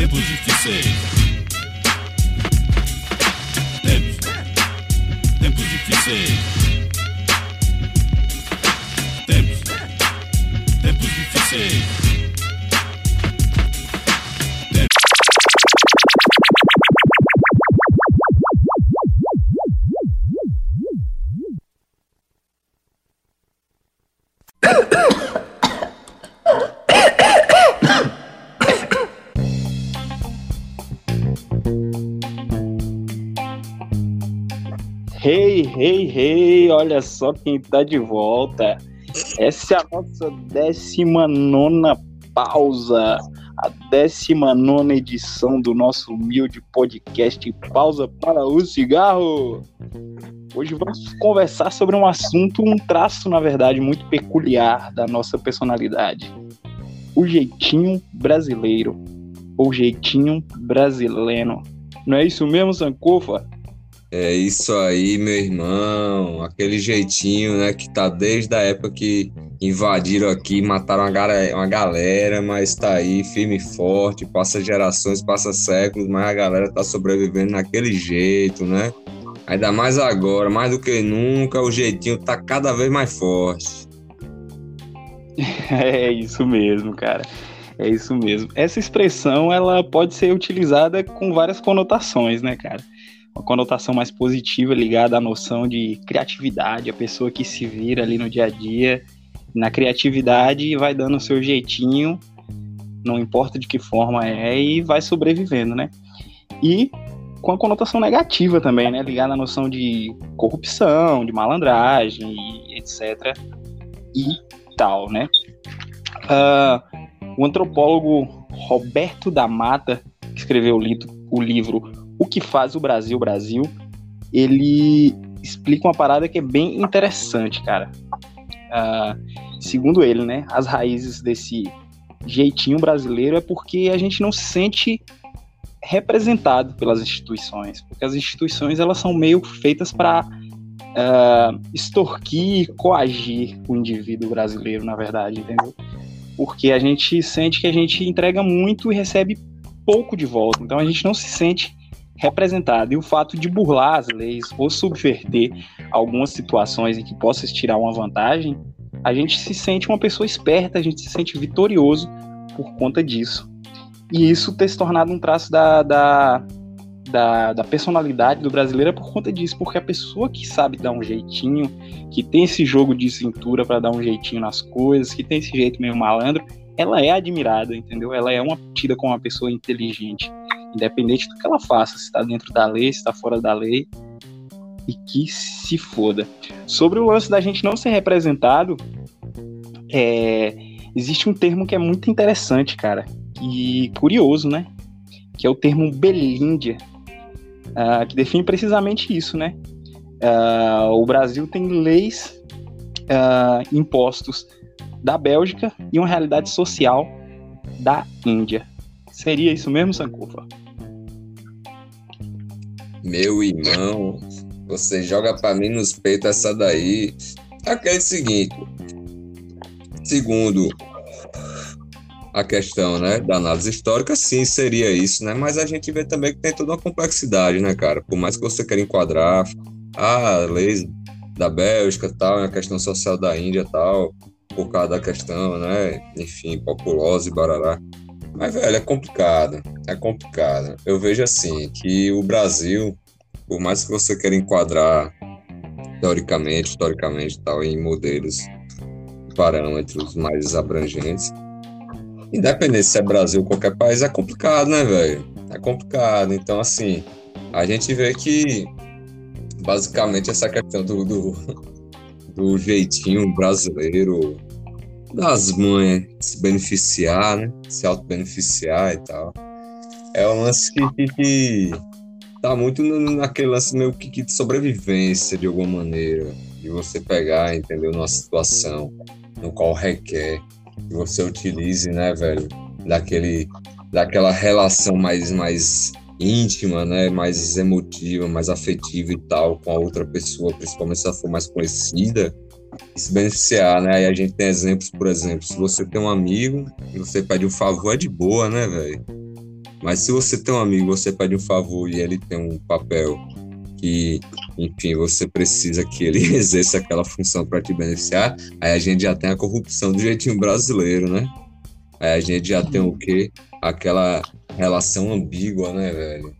Tempos difíceis. Tempos. Tempos difíceis. Tempos. Tempos difíceis. Hey, hey, olha só quem tá de volta. Essa é a nossa 19 pausa, a 19 edição do nosso humilde podcast Pausa para o Cigarro. Hoje vamos conversar sobre um assunto, um traço, na verdade, muito peculiar da nossa personalidade: o jeitinho brasileiro, ou jeitinho brasileiro. Não é isso mesmo, Sankofa? É isso aí, meu irmão. Aquele jeitinho, né, que tá desde a época que invadiram aqui, mataram uma galera, uma galera, mas tá aí firme e forte, passa gerações, passa séculos, mas a galera tá sobrevivendo naquele jeito, né? Ainda mais agora, mais do que nunca, o jeitinho tá cada vez mais forte. É isso mesmo, cara. É isso mesmo. Essa expressão, ela pode ser utilizada com várias conotações, né, cara? Uma conotação mais positiva ligada à noção de criatividade, a pessoa que se vira ali no dia a dia, na criatividade vai dando o seu jeitinho, não importa de que forma é, e vai sobrevivendo, né? E com a conotação negativa também, né? Ligada à noção de corrupção, de malandragem, etc. E tal, né? Uh, o antropólogo Roberto da Mata, que escreveu o livro o que faz o Brasil Brasil, ele explica uma parada que é bem interessante, cara. Uh, segundo ele, né, as raízes desse jeitinho brasileiro é porque a gente não se sente representado pelas instituições, porque as instituições elas são meio feitas para uh, ah, extorquir, coagir o indivíduo brasileiro, na verdade, entendeu? Porque a gente sente que a gente entrega muito e recebe pouco de volta, então a gente não se sente representado. E o fato de burlar as leis ou subverter algumas situações em que possa tirar uma vantagem, a gente se sente uma pessoa esperta, a gente se sente vitorioso por conta disso. E isso ter se tornado um traço da, da, da, da personalidade do brasileiro é por conta disso, porque a pessoa que sabe dar um jeitinho, que tem esse jogo de cintura para dar um jeitinho nas coisas, que tem esse jeito meio malandro, ela é admirada, entendeu? Ela é uma tida como uma pessoa inteligente independente do que ela faça, se está dentro da lei, se está fora da lei, e que se foda. Sobre o lance da gente não ser representado, é, existe um termo que é muito interessante, cara, e curioso, né? Que é o termo Belíndia, uh, que define precisamente isso, né? Uh, o Brasil tem leis, uh, impostos da Bélgica e uma realidade social da Índia. Seria isso mesmo, Sankofa? Meu irmão, você joga para mim nos peitos essa daí. Aquele seguinte. Segundo a questão, né, da análise histórica, sim, seria isso, né? Mas a gente vê também que tem toda uma complexidade, né, cara? Por mais que você queira enquadrar a leis da Bélgica, tal, a questão social da Índia, tal, por causa da questão, né, enfim, populosa e barará. Mas, velho, é complicado. É complicado. Eu vejo assim que o Brasil, por mais que você queira enquadrar teoricamente, historicamente tal, em modelos, parâmetros mais abrangentes, independente se é Brasil ou qualquer país, é complicado, né, velho? É complicado. Então, assim, a gente vê que basicamente essa questão do, do, do jeitinho brasileiro das mães se beneficiar, né? Se auto-beneficiar e tal. É um lance que, que, que tá muito naquele lance meio que, que, de sobrevivência, de alguma maneira. De você pegar, entendeu? Numa situação no qual requer que você utilize, né, velho? Daquele, daquela relação mais, mais íntima, né? Mais emotiva, mais afetiva e tal com a outra pessoa, principalmente se ela for mais conhecida se beneficiar, né? Aí a gente tem exemplos, por exemplo, se você tem um amigo e você pede um favor, é de boa, né, velho? Mas se você tem um amigo, você pede um favor e ele tem um papel que, enfim, você precisa que ele exerça aquela função para te beneficiar, aí a gente já tem a corrupção do jeitinho brasileiro, né? Aí a gente já tem o quê? Aquela relação ambígua, né, velho?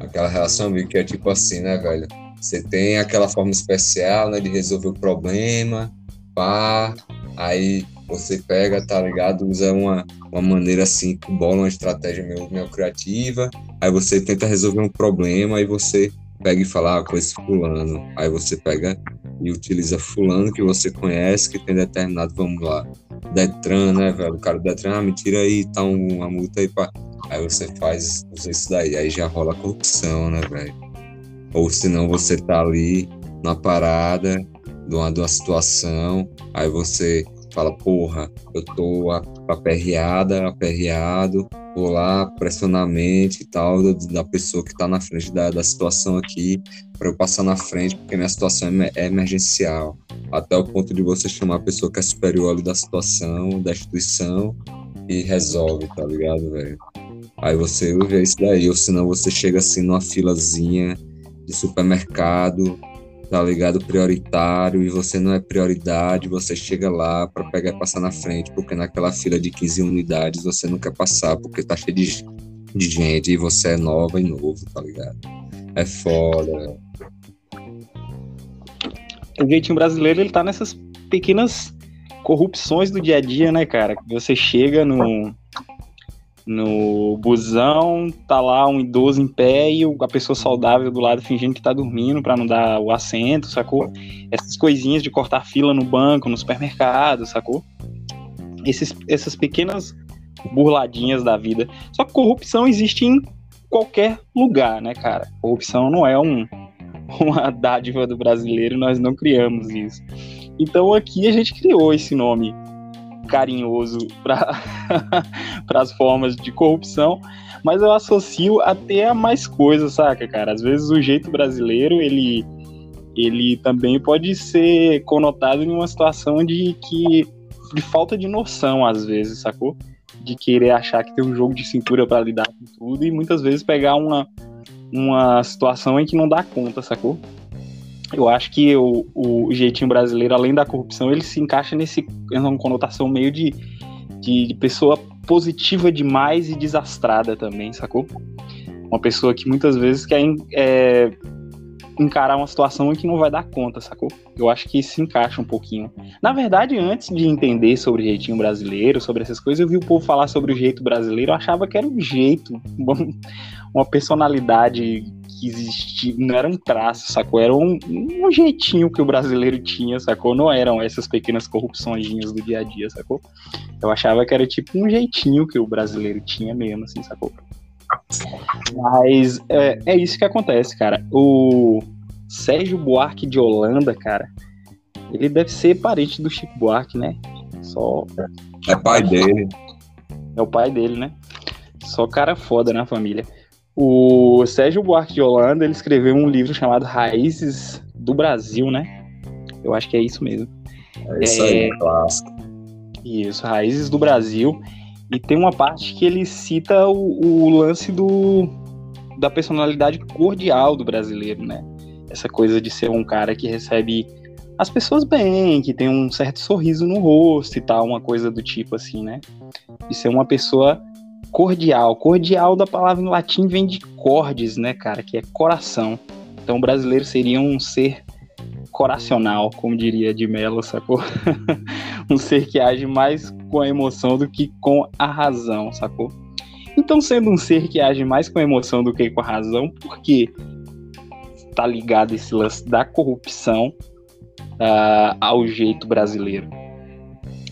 Aquela relação ambígua que é tipo assim, né, velho? Você tem aquela forma especial, né, de resolver o problema, pá, aí você pega, tá ligado? Usa uma, uma maneira assim, bola uma estratégia meio, meio criativa, aí você tenta resolver um problema, aí você pega e fala ah, com esse fulano. Aí você pega e utiliza fulano que você conhece, que tem determinado, vamos lá, Detran, né, velho? O cara do Detran, ah, me tira aí, tá uma multa aí pra... Aí você faz, usa isso daí, aí já rola corrupção, né, velho? Ou senão você tá ali na parada de uma, de uma situação, aí você fala, porra, eu tô aperreada, aperreado, vou lá pressionar a mente e tal da pessoa que está na frente da, da situação aqui para eu passar na frente porque minha situação é, é, emergencial. Até o ponto de você chamar a pessoa que é superior ali da situação da instituição e resolve tá ligado velho? Aí você usa isso daí ou senão você chega assim numa filazinha de supermercado tá ligado? Prioritário e você não é prioridade, você chega lá para pegar e passar na frente, porque naquela fila de 15 unidades você não quer passar, porque tá cheio de, de gente e você é nova e novo, tá ligado? É foda. O jeitinho brasileiro, ele tá nessas pequenas corrupções do dia a dia, né, cara? Você chega no, no busão, tá lá um idoso em pé e a pessoa saudável do lado fingindo que tá dormindo para não dar o assento, sacou? Essas coisinhas de cortar fila no banco, no supermercado, sacou? Esses, essas pequenas burladinhas da vida. Só que corrupção existe em qualquer lugar, né, cara? Corrupção não é um, uma dádiva do brasileiro, nós não criamos isso. Então aqui a gente criou esse nome carinhoso para as formas de corrupção, mas eu associo até a mais coisas, saca, cara? Às vezes o jeito brasileiro, ele, ele também pode ser conotado em uma situação de que de falta de noção, às vezes, sacou? De querer achar que tem um jogo de cintura para lidar com tudo e muitas vezes pegar uma, uma situação em que não dá conta, sacou? Eu acho que o, o jeitinho brasileiro, além da corrupção, ele se encaixa nesse uma conotação meio de, de, de, pessoa positiva demais e desastrada também, sacou? Uma pessoa que muitas vezes quer é, encarar uma situação em que não vai dar conta, sacou? Eu acho que se encaixa um pouquinho. Na verdade, antes de entender sobre o jeitinho brasileiro, sobre essas coisas, eu vi o povo falar sobre o jeito brasileiro, eu achava que era um jeito, uma personalidade que existia, não era um traço, sacou? Era um, um jeitinho que o brasileiro tinha, sacou? Não eram essas pequenas corrupções do dia a dia, sacou? Eu achava que era tipo um jeitinho que o brasileiro tinha mesmo, assim, sacou? Mas é, é isso que acontece, cara. O Sérgio Buarque de Holanda, cara, ele deve ser parente do Chico Buarque, né? Só. É pai dele. É o pai dele, né? Só cara foda na família. O Sérgio Buarque de Holanda, ele escreveu um livro chamado Raízes do Brasil, né? Eu acho que é isso mesmo. É isso aí, é... clássico. Isso, Raízes do Brasil. E tem uma parte que ele cita o, o lance do, da personalidade cordial do brasileiro, né? Essa coisa de ser um cara que recebe as pessoas bem, que tem um certo sorriso no rosto e tal, uma coisa do tipo assim, né? De ser uma pessoa cordial. Cordial da palavra em latim vem de cordes, né, cara, que é coração. Então o brasileiro seria um ser coracional, como diria de Mello, sacou? um ser que age mais com a emoção do que com a razão, sacou? Então, sendo um ser que age mais com a emoção do que com a razão, por que tá ligado esse lance da corrupção uh, ao jeito brasileiro?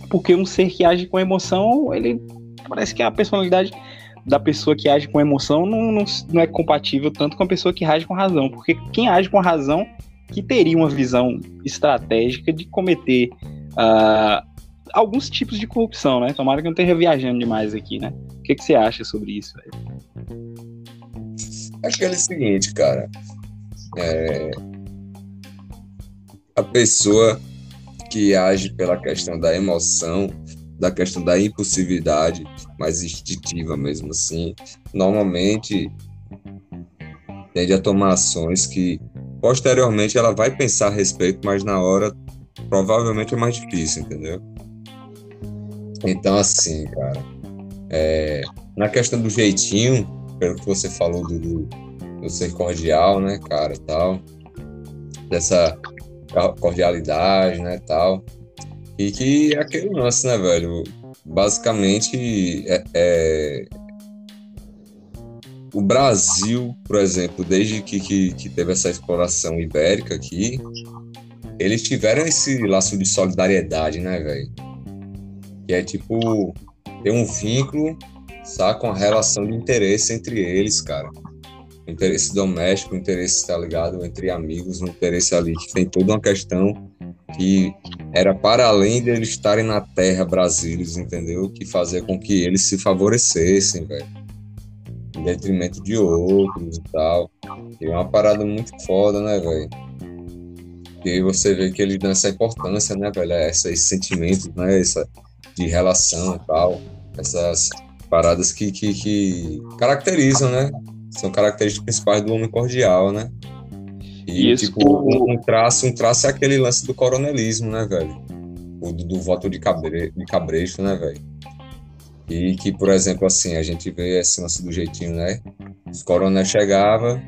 Porque um ser que age com emoção, ele parece que a personalidade da pessoa que age com emoção não, não, não, é compatível tanto com a pessoa que age com razão, porque quem age com razão que teria uma visão estratégica de cometer uh, alguns tipos de corrupção, né? Tomara que eu não esteja viajando demais aqui, né? O que, que você acha sobre isso? Acho que é o seguinte, cara. É... A pessoa que age pela questão da emoção, da questão da impulsividade mais instintiva mesmo assim, normalmente tende a tomar ações que posteriormente ela vai pensar a respeito, mas na hora provavelmente é mais difícil, entendeu? Então, assim, cara, é, na questão do jeitinho, pelo que você falou do, do, do ser cordial, né, cara, tal, dessa cordialidade, né, tal, e que é aquele lance, né, velho, basicamente é, é o Brasil, por exemplo, desde que, que, que, teve essa exploração ibérica aqui, eles tiveram esse laço de solidariedade, né, velho? Que é tipo, ter um vínculo, saca? Uma relação de interesse entre eles, cara. Interesse doméstico, interesse, tá ligado? Entre amigos, um interesse ali que tem toda uma questão que era para além de eles estarem na terra brasileiros, entendeu? Que fazia com que eles se favorecessem, velho. Em detrimento de outros e tal. E é uma parada muito foda, né, velho? E aí você vê que eles dão essa importância, né, velho? Esses sentimentos, né? Essa de relação e tal. Essas paradas que, que, que caracterizam, né? São características principais do homem cordial, né? E, Isso. tipo, um, um, traço, um traço é aquele lance do coronelismo, né, velho? O do, do voto de, cabre, de cabresto, né, velho? E que, por exemplo, assim, a gente vê esse lance do jeitinho, né? Os coronéis chegavam,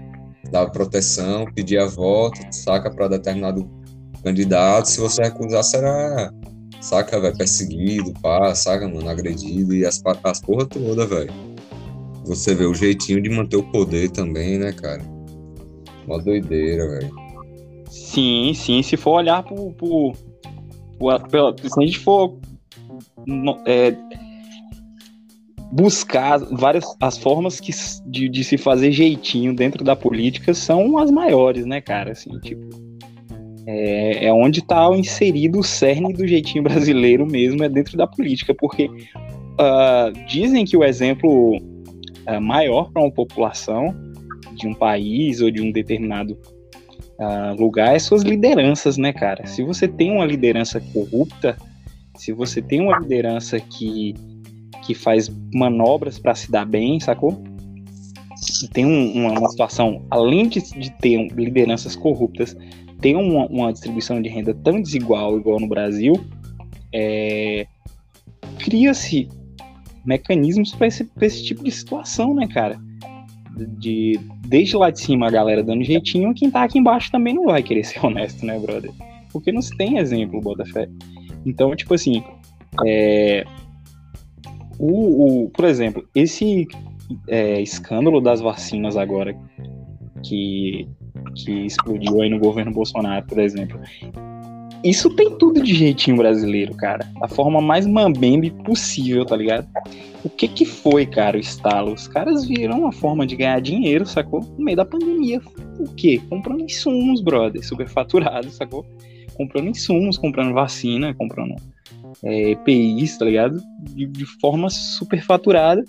dava proteção, pedia voto, saca para determinado candidato. Se você recusasse, era, saca, velho, perseguido, pá, saca, mano, agredido e as, as porra toda, velho. Você vê o jeitinho de manter o poder também, né, cara? Uma doideira, velho. Sim, sim. Se for olhar pro, pro se a gente for. É, buscar várias as formas que, de, de, se fazer jeitinho dentro da política são as maiores, né, cara? Assim, tipo, é, é onde está inserido o cerne do jeitinho brasileiro mesmo, é dentro da política, porque uh, dizem que o exemplo uh, maior para uma população de um país ou de um determinado uh, lugar é suas lideranças, né, cara? Se você tem uma liderança corrupta, se você tem uma liderança que que faz manobras para se dar bem, sacou? Tem um, uma, situação, além de, de, ter lideranças corruptas, tem uma, uma, distribuição de renda tão desigual, igual no Brasil, é, cria-se mecanismos para esse, esse tipo de situação, né, cara? De, desde lá de cima a galera dando jeitinho, quem tá aqui embaixo também não vai querer ser honesto, né, brother? Porque não se tem exemplo, Botafé. Então, tipo assim, é, o, o, por exemplo, esse é, escândalo das vacinas agora que, que explodiu aí no governo Bolsonaro, por exemplo. Isso tem tudo de jeitinho brasileiro, cara. Da forma mais mambembe possível, tá ligado? O que que foi, cara, o estalo? Os caras viram uma forma de ganhar dinheiro, sacou? No meio da pandemia. O quê? Comprando insumos, brother, superfaturados, sacou? Comprando insumos, comprando vacina, comprando é, EPIs, tá ligado? De, de forma superfaturada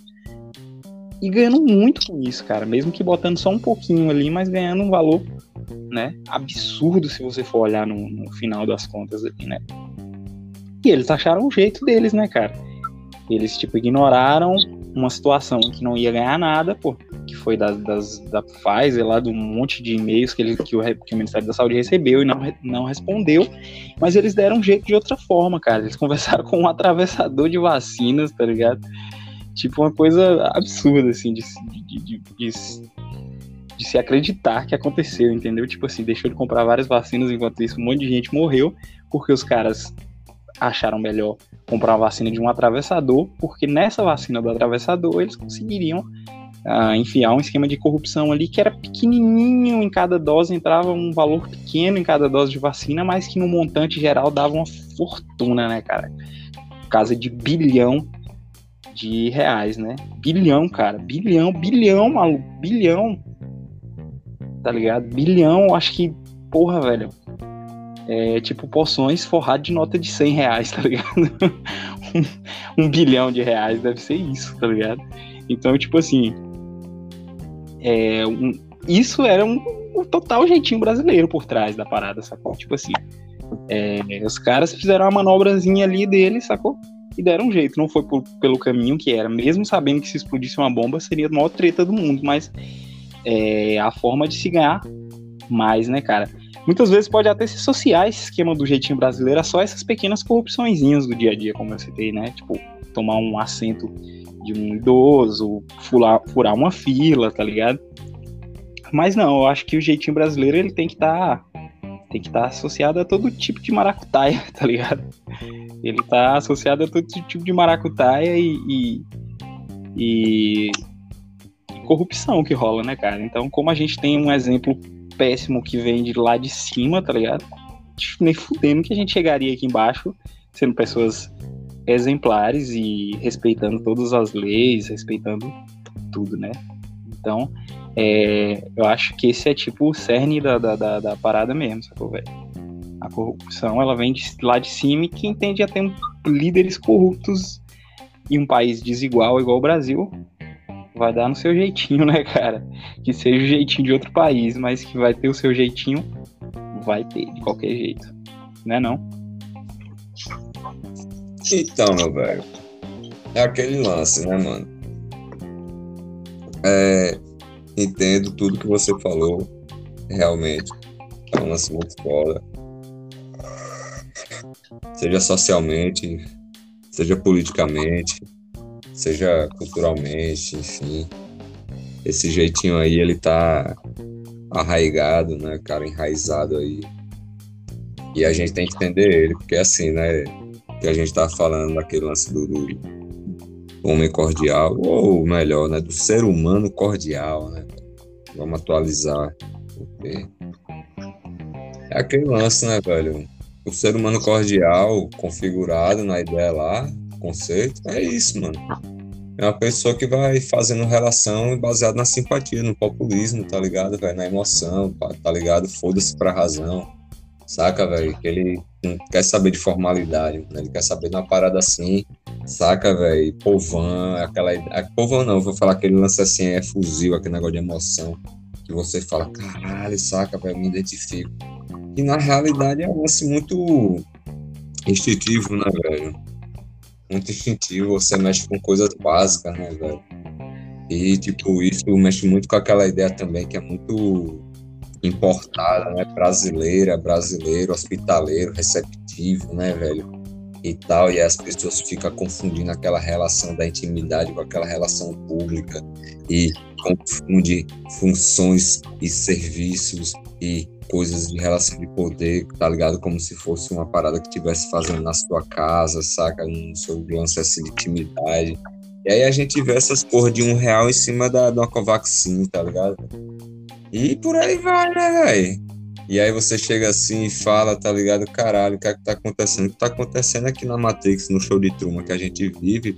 e ganhando muito com isso, cara. Mesmo que botando só um pouquinho ali, mas ganhando um valor, né? Absurdo se você for olhar no, no final das contas ali, né? E eles acharam o jeito deles, né, cara? Eles, tipo, ignoraram uma situação que não ia ganhar nada, pô, que foi das, das, da Pfizer, lá do monte de e-mails que, ele, que, o, que o Ministério da Saúde recebeu e não, não respondeu, mas eles deram um jeito de outra forma, cara. Eles conversaram com um atravessador de vacinas, tá ligado? Tipo, uma coisa absurda, assim, de, de, de, de, de se acreditar que aconteceu, entendeu? Tipo assim, deixou de comprar várias vacinas, enquanto isso um monte de gente morreu, porque os caras acharam melhor comprar uma vacina de um atravessador, porque nessa vacina do atravessador eles conseguiriam uh, enfiar um esquema de corrupção ali que era pequenininho em cada dose, entrava um valor pequeno em cada dose de vacina, mas que no montante geral dava uma fortuna, né, cara? Casa de bilhão de reais, né? Bilhão, cara. Bilhão, bilhão, maluco. Bilhão. Tá ligado? Bilhão, acho que, porra, velho é, tipo poções forradas de nota de 100 reais, tá ligado? um, um, bilhão de reais deve ser isso, tá ligado? Então, tipo assim, é, um, isso era um, um, total jeitinho brasileiro por trás da parada, sacou? Tipo assim, é, os caras fizeram uma manobrazinha ali deles, sacou? E deram um jeito. Não foi por, pelo caminho que era. Mesmo sabendo que se explodisse uma bomba seria a maior treta do mundo, mas é a forma de se ganhar mais, né, cara? Muitas vezes pode até se associar esse esquema do jeitinho brasileiro a só essas pequenas corrupçõezinhas do dia a dia, como eu citei, né? Tipo, tomar um assento de um idoso, furar, furar uma fila, tá ligado? Mas não, eu acho que o jeitinho brasileiro ele tem que estar tá, tem que estar tá associado a todo tipo de maracutaia, tá ligado? Ele tá associado a todo tipo de maracutaia e, e, e corrupção que rola, né, cara? Então, como a gente tem um exemplo péssimo que vem de lá de cima, tá ligado? Nem fudendo que a gente chegaria aqui embaixo sendo pessoas exemplares e respeitando todas as leis, respeitando tudo, né? Então, é, eu acho que esse é tipo o cerne da, da, da, da parada mesmo, sacou, velho? A corrupção, ela vem de, lá de cima e quem tende a ter líderes corruptos em um país desigual igual o Brasil, vai dar no seu jeitinho, né, cara? Que seja o jeitinho de outro país, mas que vai ter o seu jeitinho, vai ter, de qualquer jeito. Né não? Então, meu velho, é aquele lance, né, mano? É, entendo tudo que você falou, realmente. É um lance muito foda. Seja socialmente, seja politicamente, seja culturalmente, enfim. Esse jeitinho aí, ele tá arraigado, né, cara, enraizado aí. E a gente tem que entender ele, porque assim, né, que a gente tá falando daquele lance do, do homem cordial, ou melhor, né, do ser humano cordial, né? Vamos atualizar, porque é aquele lance, né, velho? O ser humano cordial, configurado na ideia lá, conceito, é isso, mano. É uma pessoa que vai fazendo relação baseada na simpatia, no populismo, tá ligado, velho? Na emoção, tá ligado? Foda-se pra razão, saca, velho? Que ele não quer saber de formalidade, né? ele quer saber de uma parada assim, saca, velho? Povão, aquela. Povão não, vou falar aquele lance assim, é fuzil, aquele negócio de emoção, que você fala, caralho, saca, velho, me identifico. E na realidade é um lance muito instintivo, né, velho? muito instintivo, você mexe com coisas básicas, né, velho? E, tipo, isso mexe muito com aquela ideia também que é muito importada, né? Brasileira, brasileiro, hospitaleiro, receptivo, né, velho? E tal, e as pessoas ficam confundindo aquela relação da intimidade com aquela relação pública e confunde funções e serviços e coisas de relação de poder, tá ligado? Como se fosse uma parada que estivesse fazendo na sua casa, saca? Um seu lance assim de intimidade. E aí a gente vê essas porra de um real em cima da, da Covaxin, tá ligado? E por aí vai, né, velho? E aí você chega assim e fala, tá ligado? Caralho, o que é que tá acontecendo? O que tá acontecendo aqui na Matrix, no show de Truman que a gente vive,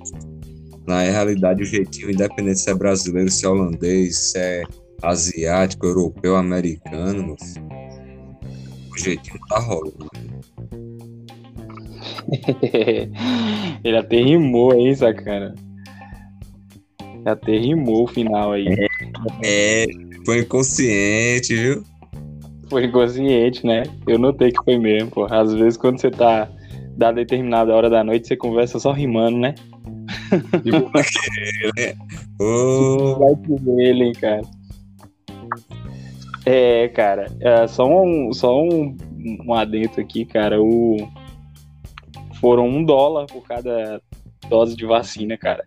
na realidade, o jeitinho, independente se é brasileiro, se é holandês, se é asiático, europeu, americano, o jeitinho tá rolando. Ele até rimou aí, sacana. Até rimou o final aí. É, é, foi inconsciente, viu? Foi inconsciente, né? Eu notei que foi mesmo, pô. Às vezes quando você tá da determinada hora da noite, você conversa só rimando, né? Tipo né? Oh. Vai ele, hein, cara. É, cara, é, só um, só um, um adentro aqui, cara. O... Foram um dólar por cada dose de vacina, cara.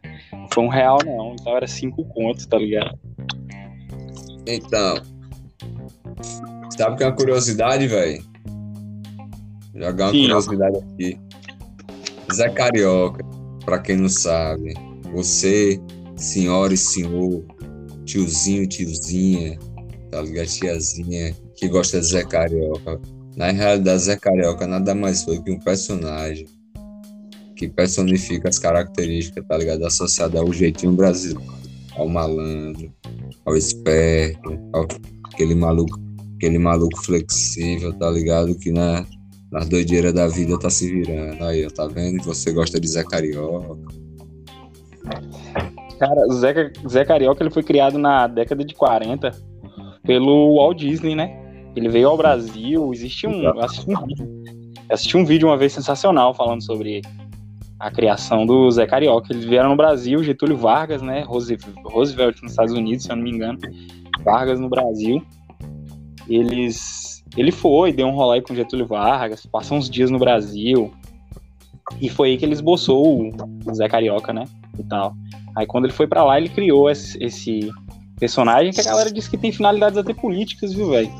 Foi um real, não. Então era cinco contos, tá ligado? Então. Sabe que é uma curiosidade, velho? Jogar uma Sim. curiosidade aqui. Zé Carioca, pra quem não sabe. Você, senhora e senhor, tiozinho, tiozinha, tá ligado? Tiazinha que gosta de Zé Carioca. Na realidade, Zé Carioca nada mais foi que um personagem que personifica as características, tá ligado? Associada ao jeitinho brasileiro, ao malandro, ao esperto, ao aquele maluco, aquele maluco flexível, tá ligado? Que na, nas doideiras da vida tá se virando. Aí, tá vendo? Você gosta de Zé Carioca. Cara, Zé, Zé Carioca ele foi criado na década de 40 pelo Walt Disney, né? Ele veio ao Brasil, existe um. Assisti um, assisti um vídeo uma vez sensacional falando sobre a criação do Zé Carioca. Eles vieram no Brasil, Getúlio Vargas, né? Roosevelt nos Estados Unidos, se eu não me engano. Vargas no Brasil. Eles. Ele foi, deu um rolê com Getúlio Vargas, passou uns dias no Brasil. E foi aí que ele esboçou o Zé Carioca, né? E tal. Aí quando ele foi para lá, ele criou esse, esse, personagem que a galera diz que tem finalidades até políticas, viu, velho?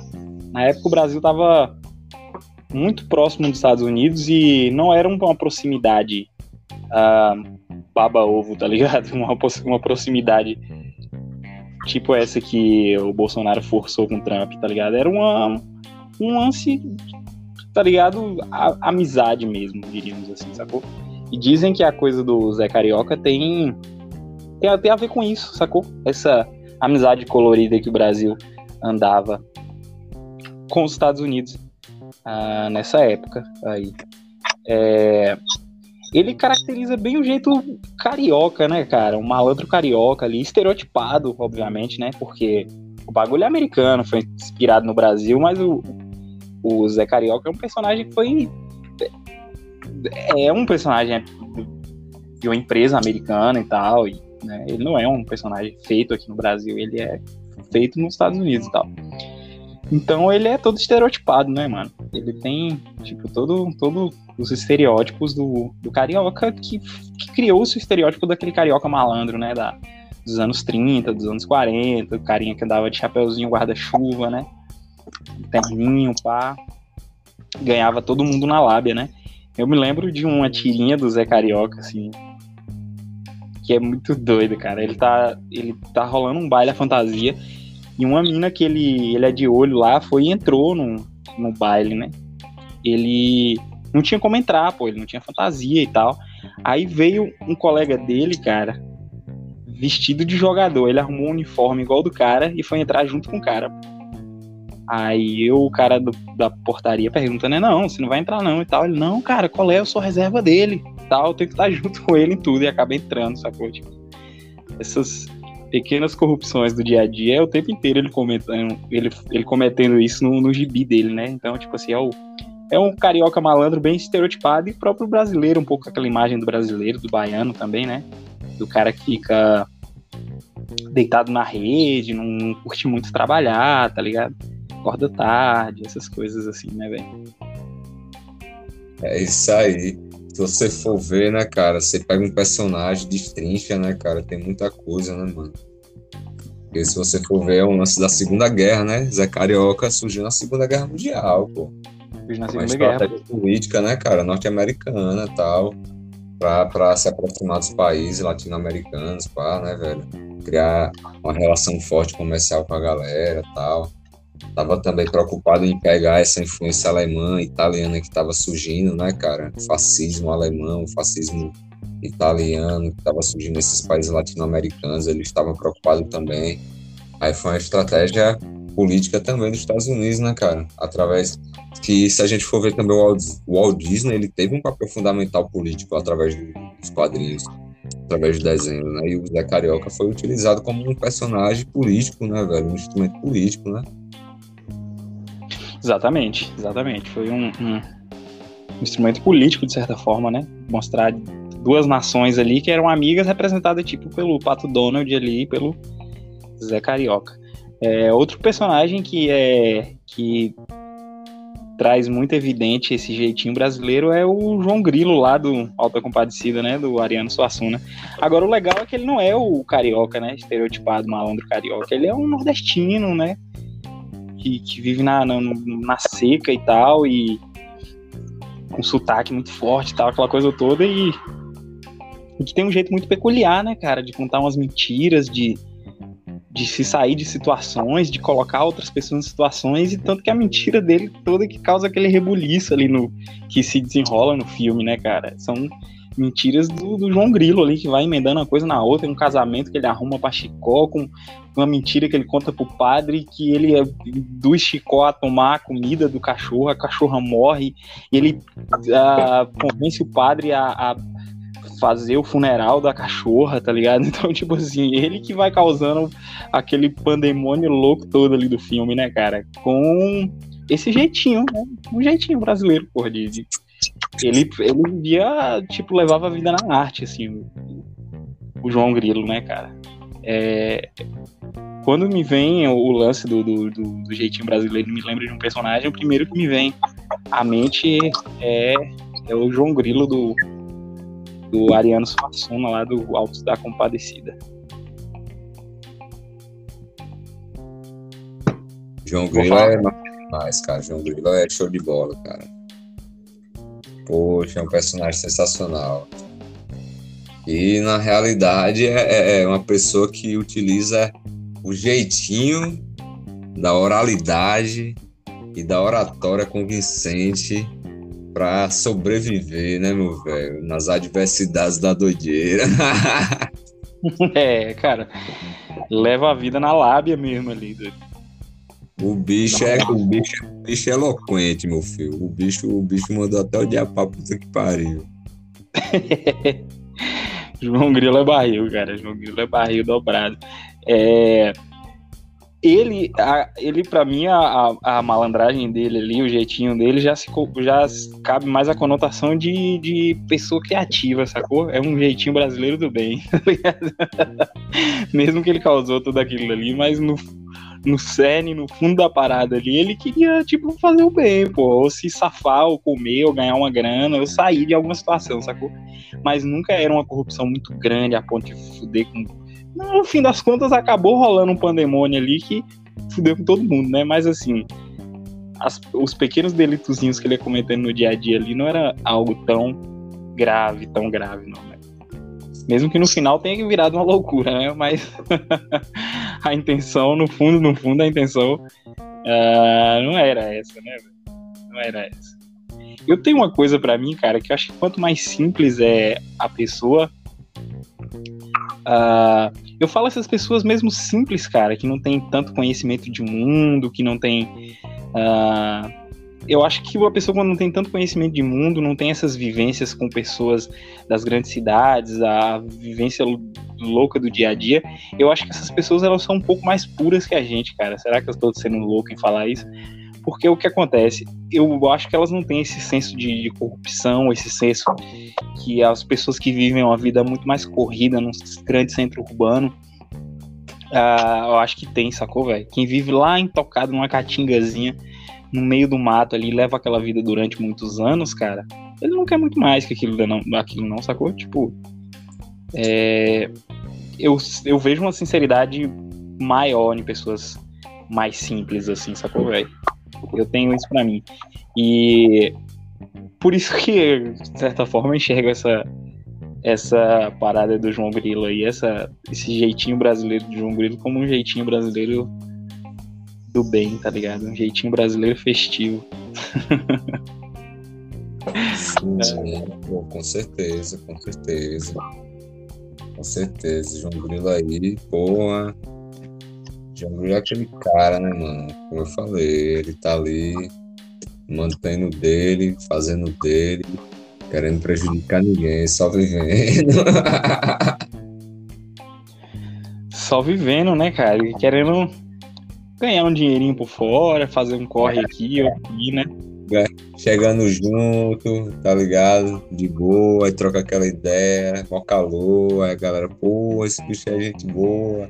Na época o Brasil tava muito próximo dos Estados Unidos e não era uma proximidade uh, baba-ovo, tá ligado? Uma, uma proximidade tipo essa que o Bolsonaro forçou com o Trump, tá ligado? Era uma, um lance, tá ligado? A, amizade mesmo, diríamos assim, sacou? E dizem que a coisa do Zé Carioca tem, tem, tem a ver com isso, sacou? Essa amizade colorida que o Brasil andava com os Estados Unidos ah, nessa época aí. É, ele caracteriza bem o jeito carioca, né, cara? Um malandro carioca ali, estereotipado, obviamente, né? Porque o bagulho é americano, foi inspirado no Brasil, mas o, o Zé Carioca é um personagem que foi. É um personagem de uma empresa americana e tal. E né? Ele não é um personagem feito aqui no Brasil, ele é feito nos Estados Unidos e tal. Então ele é todo estereotipado, né, mano? Ele tem, tipo, todo, todo os estereótipos do, do carioca que, que criou o estereótipo daquele carioca malandro, né? Da, dos anos 30, dos anos 40, o carinha que andava de chapeuzinho guarda-chuva, né? Terninho, pá. Ganhava todo mundo na lábia, né? Eu me lembro de uma tirinha do Zé Carioca, assim, que é muito doido, cara. Ele tá, ele tá rolando um baile à fantasia e uma mina que ele, ele é de olho lá foi e entrou no, no baile, né? Ele não tinha como entrar, pô, ele não tinha fantasia e tal. Aí veio um colega dele, cara, vestido de jogador. Ele arrumou um uniforme igual do cara e foi entrar junto com o cara. Aí o cara do, da portaria pergunta, né? Não, você não vai entrar não e tal. Ele, não, cara, qual é? Eu sou reserva dele tal. Eu tenho que estar junto com ele em tudo e acaba entrando, sacou? Tipo, essas pequenas corrupções do dia a dia é o tempo inteiro ele comentando, ele, ele cometendo isso no, no gibi dele, né? Então, tipo assim, é, o, é um carioca malandro bem estereotipado e próprio brasileiro, um pouco aquela imagem do brasileiro, do baiano também, né? Do cara que fica deitado na rede, não curte muito trabalhar, tá ligado? Acorda tarde, essas coisas assim, né, velho? É isso aí. Se você for ver, né, cara, você pega um personagem, destrincha, né, cara, tem muita coisa, né, mano? Porque se você for ver, é um lance da Segunda Guerra, né? Zé Carioca surgiu na Segunda Guerra Mundial, pô. Surgiu na Segunda Guerra. política, né, cara, norte-americana e tal, pra, pra se aproximar dos países latino-americanos, pá, né, velho? Criar uma relação forte comercial com a galera e tal estava também preocupado em pegar essa influência alemã, italiana que estava surgindo, né, cara? fascismo alemão, fascismo italiano que estava surgindo nesses países latino-americanos, ele estava preocupado também. Aí foi uma estratégia política também dos Estados Unidos, né, cara? Através que, se a gente for ver também o Walt Disney, ele teve um papel fundamental político através dos quadrinhos, através do desenho, né? E o Zé Carioca foi utilizado como um personagem político, né, velho? Um instrumento político, né? Exatamente, exatamente. Foi um, um, instrumento político, de certa forma, né? Mostrar duas nações ali que eram amigas representadas tipo pelo Pato Donald ali pelo Zé Carioca. É, outro personagem que é que traz muito evidente esse jeitinho brasileiro é o João Grilo lá do Alta Compadecida, né, do Ariano Suassuna. Agora o legal é que ele não é o carioca, né, estereotipado malandro carioca, ele é um nordestino, né, que, que vive na, na, na, seca e tal, e com sotaque muito forte e tal, aquela coisa toda, e, e que tem um jeito muito peculiar, né, cara, de contar umas mentiras, de, de se sair de situações, de colocar outras pessoas em situações, e tanto que a mentira dele toda que causa aquele rebuliço ali no que se desenrola no filme, né, cara? São mentiras do, do, João Grilo ali, que vai emendando uma coisa na outra, um casamento que ele arruma pra Chicó, com uma mentira que ele conta pro padre, que ele do Chicó a tomar a comida do cachorro, a cachorra morre, e ele uh, convence o padre a, a, fazer o funeral da cachorra, tá ligado? Então, tipo assim, ele que vai causando aquele pandemônio louco todo ali do filme, né, cara? Com esse jeitinho, né? Um jeitinho brasileiro, porra, de, de ele, ele vivia, tipo, levava a vida na arte, assim, o, o João Grilo, né, cara? É, quando me vem o lance do, do, do, do, jeitinho brasileiro, me lembra de um personagem, o primeiro que me vem à mente é, é o João Grilo do, do Ariano Suassuna, lá do Alto da Compadecida. João Grilo é mais, cara. João Grilo é show de bola, cara. Poxa, é um personagem sensacional. E na realidade é, é, é uma pessoa que utiliza o jeitinho da oralidade e da oratória convincente para sobreviver, né, meu velho? Nas adversidades da doideira. é, cara. Leva a vida na lábia mesmo ali. O bicho, é, o, bicho, bicho é eloquente, meu filho. O bicho, o bicho mandou até o diabo pra puta que pariu. João Grilo é barril, cara. João Grilo é barril dobrado. É, ele, a, ele para mim, a, a, malandragem dele ali, o jeitinho dele, já, se, já cabe mais a conotação de, de pessoa criativa, sacou? É um jeitinho brasileiro do bem, tá Mesmo que ele causou tudo aquilo ali, mas no, no cerne, no fundo da parada ali, ele queria, tipo, fazer o bem, pô, ou se safar, ou comer, ou ganhar uma grana, ou sair de alguma situação, sacou? Mas nunca era uma corrupção muito grande a ponto de fuder com. No fim das contas, acabou rolando um pandemônio ali que fudeu com todo mundo, né? Mas assim, as, os pequenos delitozinhos que ele ia cometendo no dia a dia ali não era algo tão grave, tão grave, não? Mesmo que no final tenha virado uma loucura, né? Mas a intenção, no fundo, no fundo, a intenção uh, não era essa, né? Não era essa. Eu tenho uma coisa para mim, cara, que eu acho que quanto mais simples é a pessoa, uh, eu falo essas pessoas mesmo simples, cara, que não tem tanto conhecimento de mundo, que não tem uh, eu acho que uma pessoa quando não tem tanto conhecimento de mundo, não tem essas vivências com pessoas das grandes cidades, a vivência louca do dia a dia, eu acho que essas pessoas elas são um pouco mais puras que a gente, cara. Será que eu estou sendo louco em falar isso? Porque o que acontece? Eu acho que elas não têm esse senso de, de corrupção, esse senso que as pessoas que vivem uma vida muito mais corrida num grande centro urbano, Uh, eu acho que tem, sacou, velho? Quem vive lá intocado numa catingazinha, no meio do mato ali, leva aquela vida durante muitos anos, cara, ele não quer muito mais que aquilo não, aquilo não sacou? Tipo, é, eu, eu vejo uma sinceridade maior em pessoas mais simples, assim, sacou, velho? Eu tenho isso para mim. E por isso que, de certa forma, eu enxergo essa, essa parada do João Grilo aí, essa, esse jeitinho brasileiro do João Grilo como um jeitinho brasileiro do bem, tá ligado? Um jeitinho brasileiro festivo. Sim, sim. Pô, com certeza, com certeza. Com certeza. João Grilo aí, porra. João Grilo é aquele cara, né, mano? Como eu falei, ele tá ali mantendo dele, fazendo dele, querendo prejudicar ninguém, só vivendo. só vivendo, né, cara? Querendo ganhar um dinheirinho por fora, fazer um corre aqui ou aqui, né? É, chegando junto, tá ligado? De boa, aí troca aquela ideia, mó calor, aí a galera, pô, esse bicho é gente boa.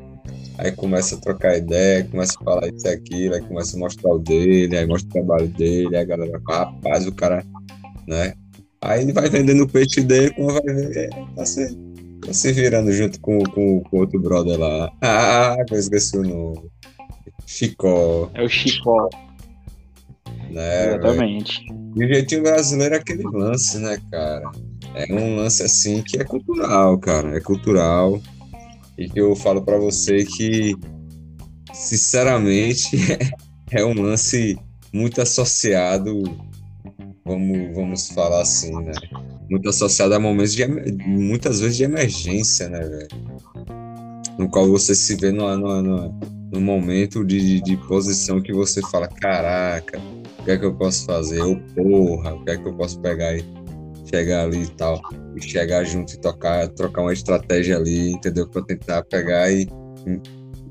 Aí começa a trocar ideia, começa a falar isso e aquilo, aí começa a mostrar o dele, aí mostra o trabalho dele, aí a galera, rapaz, o cara, né? Aí ele vai vendendo o peixe dele, como vai ver, tá se, tá se virando junto com, com, com outro brother lá. Ah, eu esqueci o nome. Chicó. É o Chicó. Né, Exatamente. E o jeitinho brasileiro é aquele lance, né, cara? É um lance assim que é cultural, cara. É cultural. E que eu falo para você que, sinceramente, é, é um lance muito associado, vamos, vamos falar assim, né? Muito associado a momentos de muitas vezes de emergência, né, velho? No qual você se vê numa, numa, numa no momento de, de posição que você fala, caraca, o que é que eu posso fazer? Ou porra, o que é que eu posso pegar e chegar ali e tal, e chegar junto e tocar, trocar uma estratégia ali, entendeu? Para tentar pegar e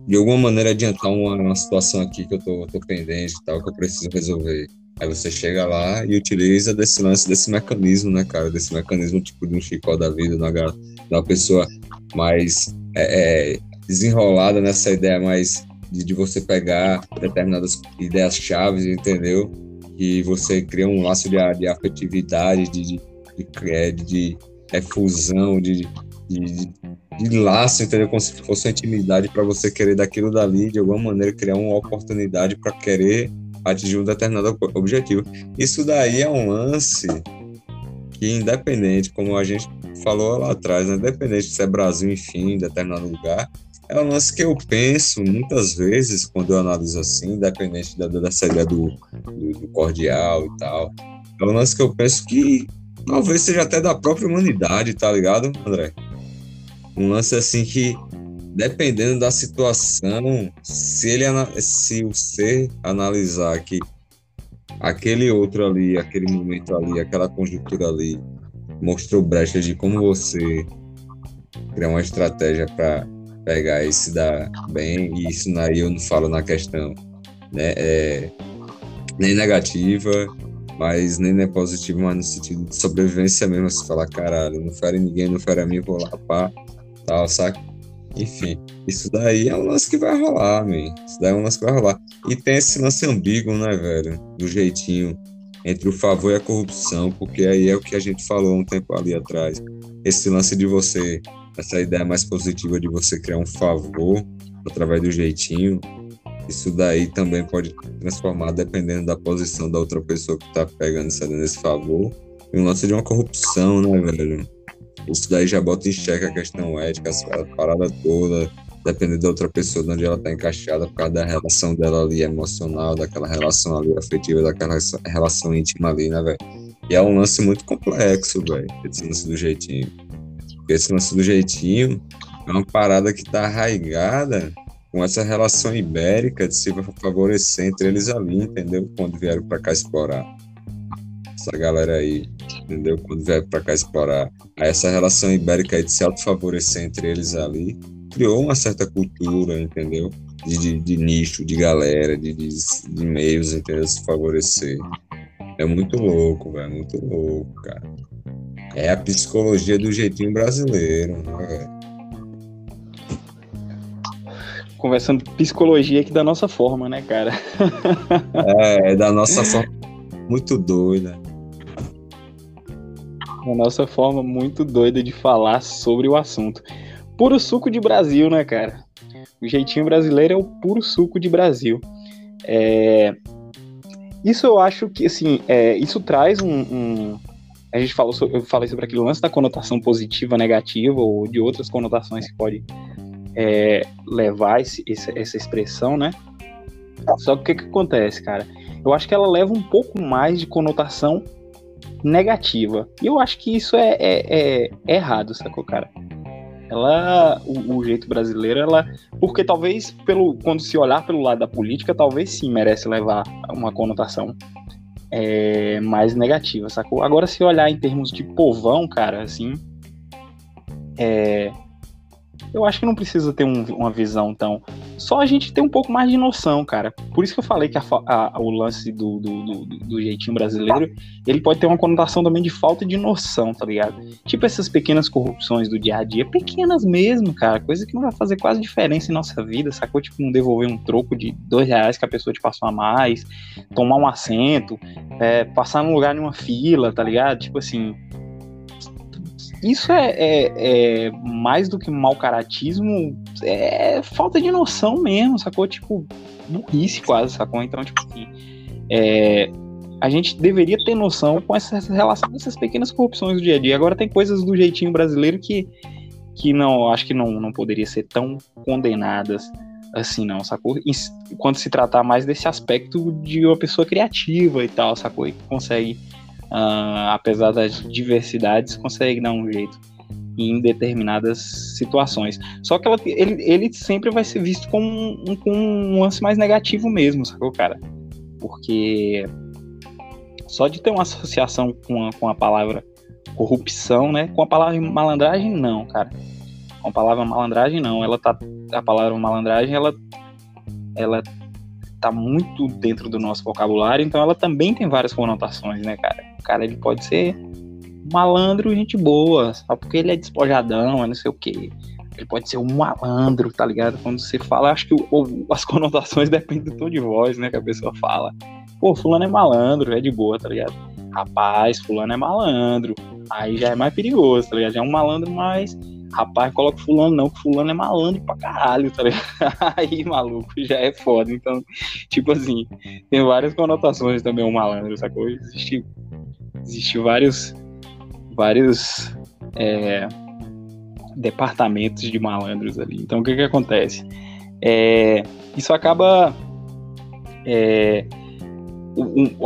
de alguma maneira adiantar uma, uma situação aqui que eu tô, tô pendente e tal, que eu preciso resolver. Aí você chega lá e utiliza desse lance, desse mecanismo, né, cara? Desse mecanismo tipo de um chicó da vida, de de uma pessoa mais é, é, desenrolada nessa ideia mais de, de você pegar determinadas ideias chaves, entendeu? E você cria um laço de, de afetividade, de, de, de, de efusão, de, de, de laço, entendeu? Como se fosse uma intimidade para você querer daquilo dali, de alguma maneira criar uma oportunidade para querer atingir um determinado objetivo. Isso daí é um lance que, independente, como a gente falou lá atrás, né? independente se é Brasil, enfim, determinado lugar, é um lance que eu penso muitas vezes quando eu analiso assim, independente da, dessa ideia do, do, do cordial e tal. É um lance que eu penso que talvez seja até da própria humanidade, tá ligado, André? Um lance assim que, dependendo da situação, se ele se o ser analisar que aquele outro ali, aquele momento ali, aquela conjuntura ali, mostrou brecha de como você criar uma estratégia para pegar e se dar bem, e isso aí eu não falo na questão né, é, nem negativa, mas nem é positivo, mas no sentido de sobrevivência mesmo, se falar, caralho, não fere ninguém, não fere a mim, vou lá, pá, tal, saca? Enfim, isso daí é um lance que vai rolar, man. Isso daí é um lance que vai rolar. E tem esse lance ambíguo, né, velho? Do jeitinho entre o favor e a corrupção, porque aí é o que a gente falou um tempo ali atrás. Esse lance de você essa ideia mais positiva de você criar um favor através do jeitinho, isso daí também pode transformar, dependendo da posição da outra pessoa que tá pegando esse favor, em um lance de uma corrupção, né, velho? Isso daí já bota em xeque a questão ética, a parada toda, dependendo da outra pessoa, de onde ela tá encaixada, por causa da relação dela ali emocional, daquela relação ali afetiva, daquela relação íntima ali, né, velho? E é um lance muito complexo, velho, esse lance do jeitinho. Esse lance do jeitinho é uma parada que está arraigada com essa relação ibérica de se favorecer entre eles ali, entendeu? Quando vieram para cá explorar. Essa galera aí, entendeu? Quando vieram para cá explorar. Aí essa relação ibérica de se autofavorecer entre eles ali criou uma certa cultura, entendeu? De, de, de nicho, de galera, de, de, de meios, entendeu? Se favorecer. É muito louco, velho. Muito louco, cara. É a psicologia do jeitinho brasileiro, né, Conversando psicologia aqui da nossa forma, né, cara? é, da nossa forma muito doida. A nossa forma muito doida de falar sobre o assunto. Puro suco de Brasil, né, cara? O jeitinho brasileiro é o puro suco de Brasil. É... Isso eu acho que, assim, é... isso traz um, um, a gente falou sobre, eu falei sobre aquele lance da conotação positiva, negativa, ou de outras conotações que pode é, levar esse, essa expressão, né? Só que o que, que acontece, cara? Eu acho que ela leva um pouco mais de conotação negativa. E eu acho que isso é, é, é, é errado, sacou, cara? Ela, o, o, jeito brasileiro, ela, porque talvez pelo, quando se olhar pelo lado da política, talvez sim merece levar uma conotação é, mais negativa, sacou? Agora, se olhar em termos de povão, cara, assim, é, eu acho que não precisa ter um, uma visão tão. Só a gente ter um pouco mais de noção, cara. Por isso que eu falei que a, a, o lance do, do, do, do, jeitinho brasileiro ele pode ter uma conotação também de falta de noção, tá ligado? Tipo essas pequenas corrupções do dia a dia, pequenas mesmo, cara. Coisa que não vai fazer quase diferença em nossa vida, sacou? Tipo, não devolver um troco de dois reais que a pessoa te passou a mais, tomar um assento, é, passar num lugar numa fila, tá ligado? Tipo assim isso é, é, é, mais do que mau caratismo, é falta de noção mesmo, sacou? Tipo, burrice quase, sacou? Então, tipo assim, é, a gente deveria ter noção com essa relação, essas pequenas corrupções do dia a dia. Agora tem coisas do jeitinho brasileiro que, que não, acho que não, não poderia ser tão condenadas assim, não, sacou? Quando se tratar mais desse aspecto de uma pessoa criativa e tal, sacou? E que consegue uh, apesar das diversidades, consegue dar um jeito em determinadas situações. Só que ela, ele, ele sempre vai ser visto como um, com um lance mais negativo mesmo, sacou, cara? Porque só de ter uma associação com a, com a palavra corrupção, né? Com a palavra malandragem, não, cara. Com a palavra malandragem, não. Ela tá. A palavra malandragem, ela. Ela tá muito dentro do nosso vocabulário, então ela também tem várias conotações, né, cara? O cara ele pode ser malandro, gente boa, só porque ele é despojadão, é não sei o quê. Ele pode ser um malandro, tá ligado? Quando você fala, acho que o, o, as conotações dependem do tom de voz, né, que a pessoa fala. Pô, fulano é malandro, é de boa, tá ligado? Rapaz, fulano é malandro. Aí já é mais perigoso, tá ligado? Já é um malandro mais rapaz, coloca fulano não, que fulano é malandro pra caralho, tá ligado? Aí, maluco, já é foda. Então, tipo assim, tem várias conotações também o malandro, sacou? Existe, existe vários, vários é, departamentos de malandros ali. Então, o que que acontece? É, isso acaba... É,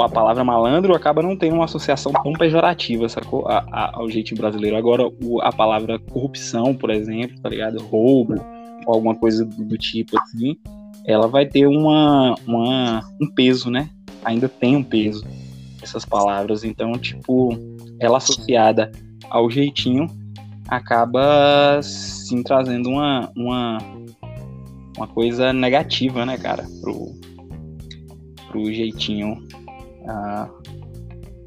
a palavra malandro acaba não tendo uma associação tão pejorativa, sacou? A, a, ao jeito brasileiro. Agora, o, a palavra corrupção, por exemplo, tá ligado? Roubo, ou alguma coisa do, do tipo assim, ela vai ter uma, uma, um peso, né? Ainda tem um peso, essas palavras. Então, tipo, ela associada ao jeitinho acaba sim trazendo uma, uma, uma coisa negativa, né, cara, pro, pro jeitinho, uh,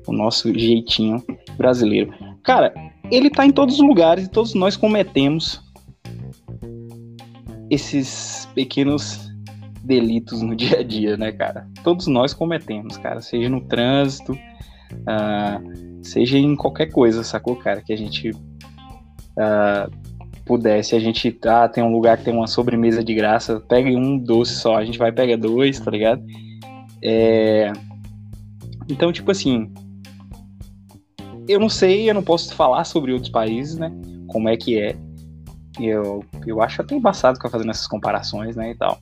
o nosso jeitinho brasileiro. Cara, ele tá em todos os lugares e todos nós cometemos esses pequenos delitos no dia a dia, né, cara? Todos nós cometemos, cara, seja no trânsito, uh, seja em qualquer coisa, sacou, cara? Que a gente uh, pudesse, a gente ah, tem um lugar que tem uma sobremesa de graça, pega um doce só, a gente vai pegar dois, tá ligado? É... Então, tipo assim, eu não sei, eu não posso falar sobre outros países, né? Como é que é. Eu, eu acho até embaçado ficar fazendo essas comparações, né, e tal.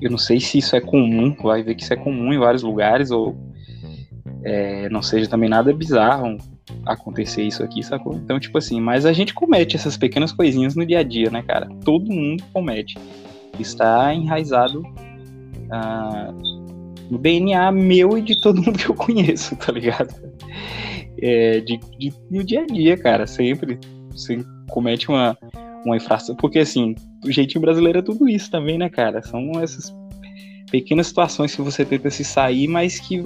Eu não sei se isso é comum, vai ver que isso é comum em vários lugares, ou é, não seja também nada bizarro acontecer isso aqui, sacou? Então, tipo assim, mas a gente comete essas pequenas coisinhas no dia a dia, né, cara? Todo mundo comete. Está enraizado no DNA meu e de todo mundo que eu conheço, tá ligado? É, de, de, no dia a dia, cara, sempre você comete uma, uma infração, porque assim, o jeitinho brasileiro é tudo isso também, né, cara? São essas pequenas situações que você tenta se sair, mas que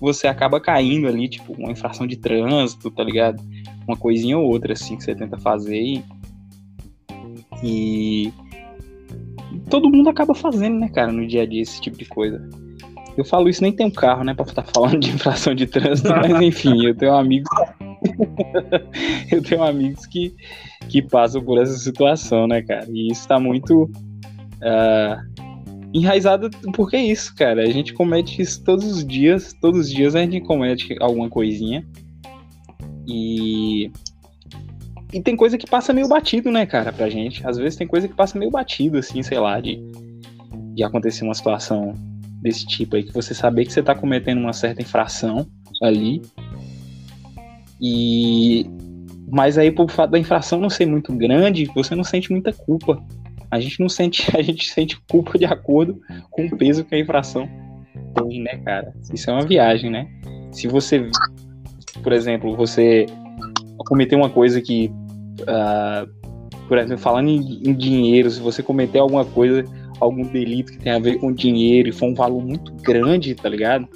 você acaba caindo ali, tipo, uma infração de trânsito, tá ligado? Uma coisinha ou outra, assim, que você tenta fazer e, e todo mundo acaba fazendo, né, cara, no dia a dia esse tipo de coisa. Eu falo isso, nem tenho carro, né, pra estar falando de infração de trânsito, mas enfim, eu tenho amigos. eu tenho amigos que, que passam por essa situação, né, cara? E isso tá muito uh, enraizado, porque é isso, cara. A gente comete isso todos os dias, todos os dias a gente comete alguma coisinha. E e tem coisa que passa meio batido, né, cara, pra gente. Às vezes tem coisa que passa meio batido, assim, sei lá, de, de acontecer uma situação desse tipo aí, que você saber que você tá cometendo uma certa infração ali. E. Mas aí, por fato da infração não ser muito grande, você não sente muita culpa. A gente não sente, a gente sente culpa de acordo com o peso que a infração tem, né, cara? Isso é uma viagem, né? Se você, por exemplo, você cometer uma coisa que, uh, por exemplo, falando em, em, dinheiro, se você cometer alguma coisa, algum delito que tem a ver com dinheiro e for um valor muito grande, tá ligado?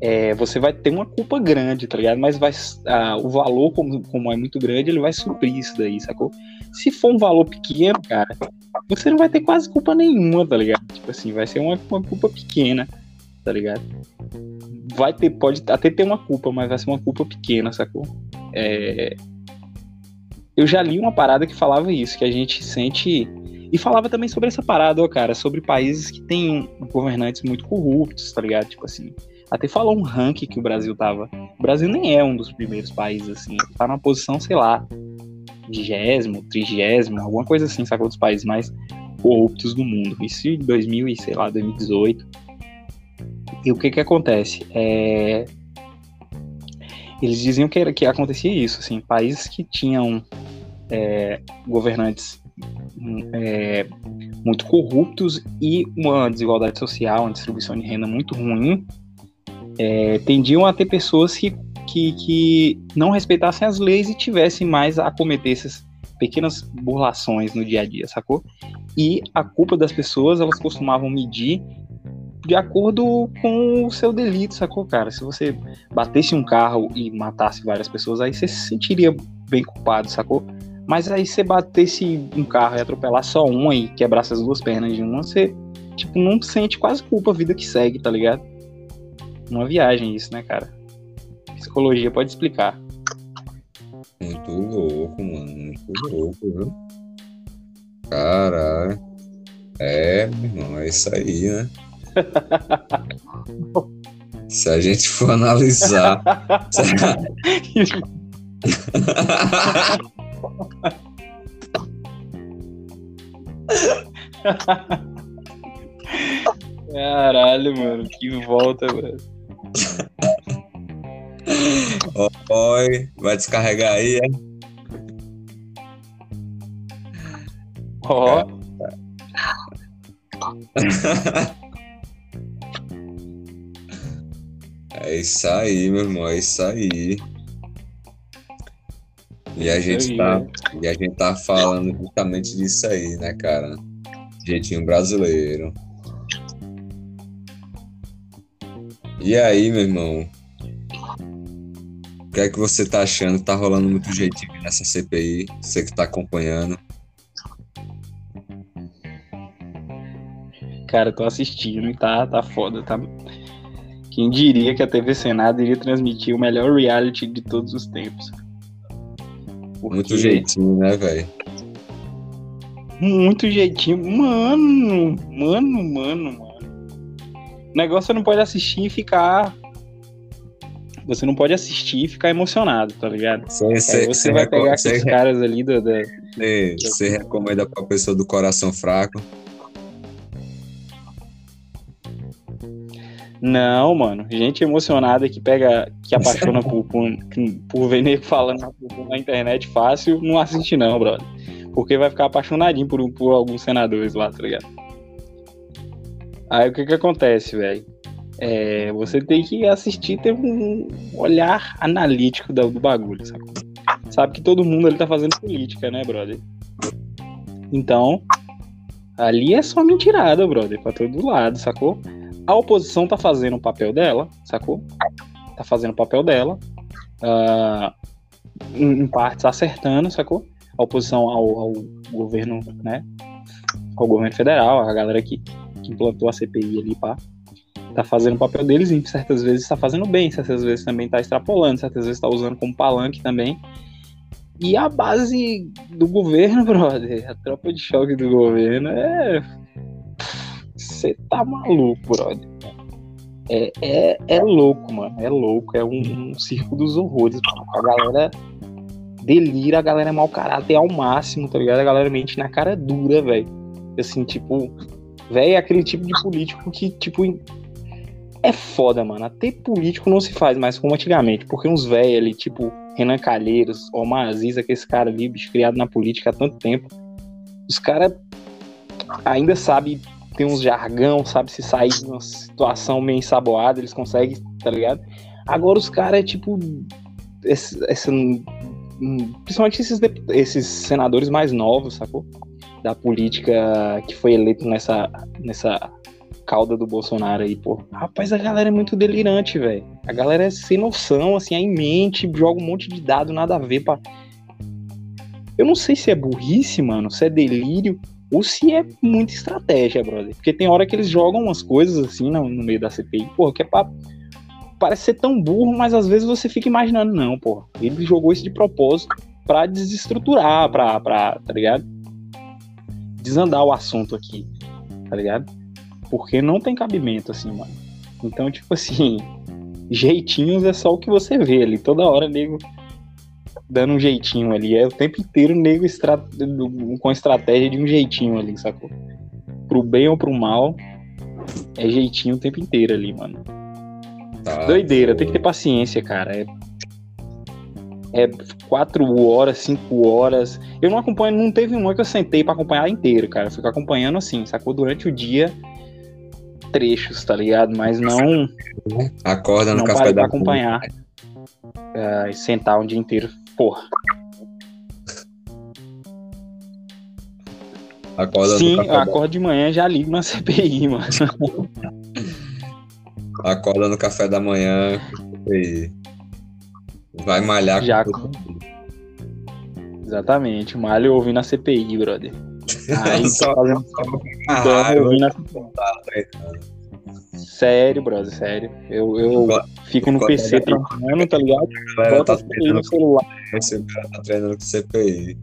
É, você vai ter uma culpa grande, tá ligado? Mas vai, uh, o valor, como, como é muito grande, ele vai suprir isso daí, sacou? Se for um valor pequeno, cara, você não vai ter quase culpa nenhuma, tá ligado? Tipo assim, vai ser uma, uma culpa pequena, tá ligado? vai ter, pode até ter uma culpa, mas vai ser uma culpa pequena, sacou? É... Eu já li uma parada que falava isso, que a gente sente. E falava também sobre essa parada, ó, cara, sobre países que têm governantes muito corruptos, tá ligado? Tipo assim. Até falou um ranking que o Brasil tava. O Brasil nem é um dos primeiros países, assim. Tá numa posição, sei lá, vigésimo, trigésimo, alguma coisa assim, sacou? Dos países mais corruptos do mundo. Isso em 2000 e, sei lá, 2018. E o que que acontece? É... Eles diziam que, era, que acontecia isso, assim, países que tinham é, governantes é, muito corruptos e uma desigualdade social, uma distribuição de renda muito ruim, é, tendiam a ter pessoas que, que, que não respeitassem as leis e tivessem mais a cometer essas pequenas burlações no dia a dia, sacou? E a culpa das pessoas, elas costumavam medir de acordo com o seu delito, sacou, cara? Se você batesse um carro e matasse várias pessoas, aí você se sentiria bem culpado, sacou? Mas aí você batesse um carro e atropelar só uma e quebrasse as duas pernas de uma, você, tipo, não sente quase culpa a vida que segue, tá ligado? Uma viagem isso, né, cara? Psicologia pode explicar. Muito louco, mano. Muito louco, viu? Caralho. É, meu irmão, é isso aí, né? Se a gente for analisar. Caralho, mano, que volta, mano. Oi, vai descarregar aí, é? Ó, É isso aí, meu irmão, é isso aí. E a Isso gente aí, tá, né? e a gente tá falando justamente disso aí, né, cara? Jeitinho brasileiro. E aí, meu irmão? O que é que você tá achando? Tá rolando muito jeitinho nessa CPI? Você que tá acompanhando. cara, tô assistindo e tá, tá foda, tá? Quem diria que a TV Senado iria transmitir o melhor reality de todos os tempos? Porque- Muito jeitinho, né, velho? Muito jeitinho. Mano, mano, mano, mano. O negócio você não pode assistir e ficar. Você não pode assistir e ficar emocionado, tá ligado? Você, Aí você, vai pegar aqueles caras ali da. da- você- você recomenda pra pessoa do coração fraco. Não, mano. Gente emocionada que pega. que apaixona por, por, por ver nego falando na internet fácil, não assiste, não, brother. Porque vai ficar apaixonadinho por, por alguns senadores lá, tá ligado? Aí o que que acontece, velho? É, você tem que assistir, ter um olhar analítico do, do bagulho, sacou? Sabe que todo mundo ali tá fazendo política, né, brother? Então, ali é só mentirada, brother, pra todo lado, sacou? A oposição tá fazendo o papel dela, sacou? Tá fazendo o papel dela. ah, em, em partes acertando, sacou? A oposição ao, ao governo, né? Ao governo federal, a galera que, que implantou a CPI ali, pá. Tá fazendo o papel deles e certas vezes tá fazendo bem, certas vezes também tá extrapolando, certas vezes tá usando como palanque também. E a base do governo, brother, a tropa de choque do governo é você tá maluco, brother. É, é, é louco, mano. É louco. É um, um circo dos horrores. A galera delira, a galera é mau caráter ao máximo, tá ligado? A galera mente na cara dura, velho. Assim, tipo, velho, é aquele tipo de político que, tipo, é foda, mano. Até político não se faz mais como antigamente, porque uns velhos ali, tipo, Renan Calheiros, Omar Aziz, aquele cara ali, bicho, criado na política há tanto tempo, os caras ainda sabem tem uns jargão, sabe se sair de uma situação meio ensaboada, eles conseguem, tá ligado? Agora os caras é tipo. Esse, esse- hum, principalmente esses, esses senadores mais novos, sacou? Da política que foi eleito nessa, nessa cauda do Bolsonaro aí, pô. Rapaz, a galera é muito delirante, velho. A galera é sem noção, assim, aí mente, joga um monte de dado, nada a ver pra. Eu não sei se é burrice, mano, se é delírio, ou se é muita estratégia, brother. Porque tem hora que eles jogam umas coisas assim no, no meio da CPI, porra, que é pra. Parece ser tão burro, mas às vezes você fica imaginando, não, porra. Ele jogou isso de propósito pra desestruturar, pra, pra tá ligado? Desandar o assunto aqui, tá ligado? Porque não tem cabimento, assim, mano. Então, tipo assim, jeitinhos é só o que você vê ali. Toda hora, nego dando um jeitinho ali. É o tempo inteiro nego estra... com estratégia de um jeitinho ali, sacou? Pro bem ou pro mal, é jeitinho o tempo inteiro ali, mano. Tá, Doideira, tem que ter paciência, cara. É, é quatro horas, cinco horas. Eu não acompanho, não teve uma que eu sentei pra acompanhar inteiro, cara. Eu fico acompanhando assim, sacou? Durante o dia, trechos, tá ligado? Mas não, Acorda no não café da acompanhar. Ah, e sentar um dia inteiro. Porra. Acorda Sim, eu café da, acordo de manhã já ligo na CPI, mano. acorda no café da manhã e vai malhar com Já tudo. Exatamente, malho ouvindo a CPI, brother. Aí Só- fazendo CPI. Sério, brother, sério. Eu, eu fico no PC trampando, tá ligado? a galera Bota tá treinando no celular. esse cara tá treinando com CPI.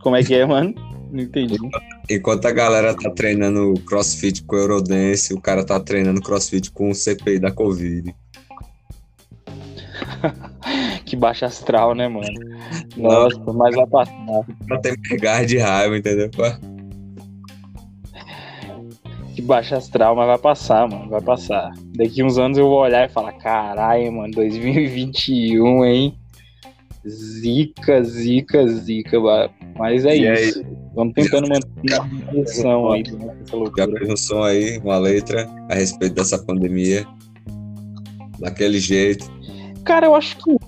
Como é que é, mano? Não entendi. Enquanto a galera tá treinando crossfit com Eurodance, o cara tá treinando crossfit com o CPI da Covid. Que baixa astral, né, mano? Nossa, mas vai passar. Pra ter pegar de raiva, entendeu? Que baixa astral, mas vai passar, mano. Vai passar. Daqui uns anos eu vou olhar e falar: caralho, mano, 2021, hein? Zica, zica, zica. Mas é E aí? isso. Vamos tentando manter uma atenção aí essa Já fez um som aí, uma letra a respeito dessa pandemia. Daquele jeito. Cara, eu acho que não.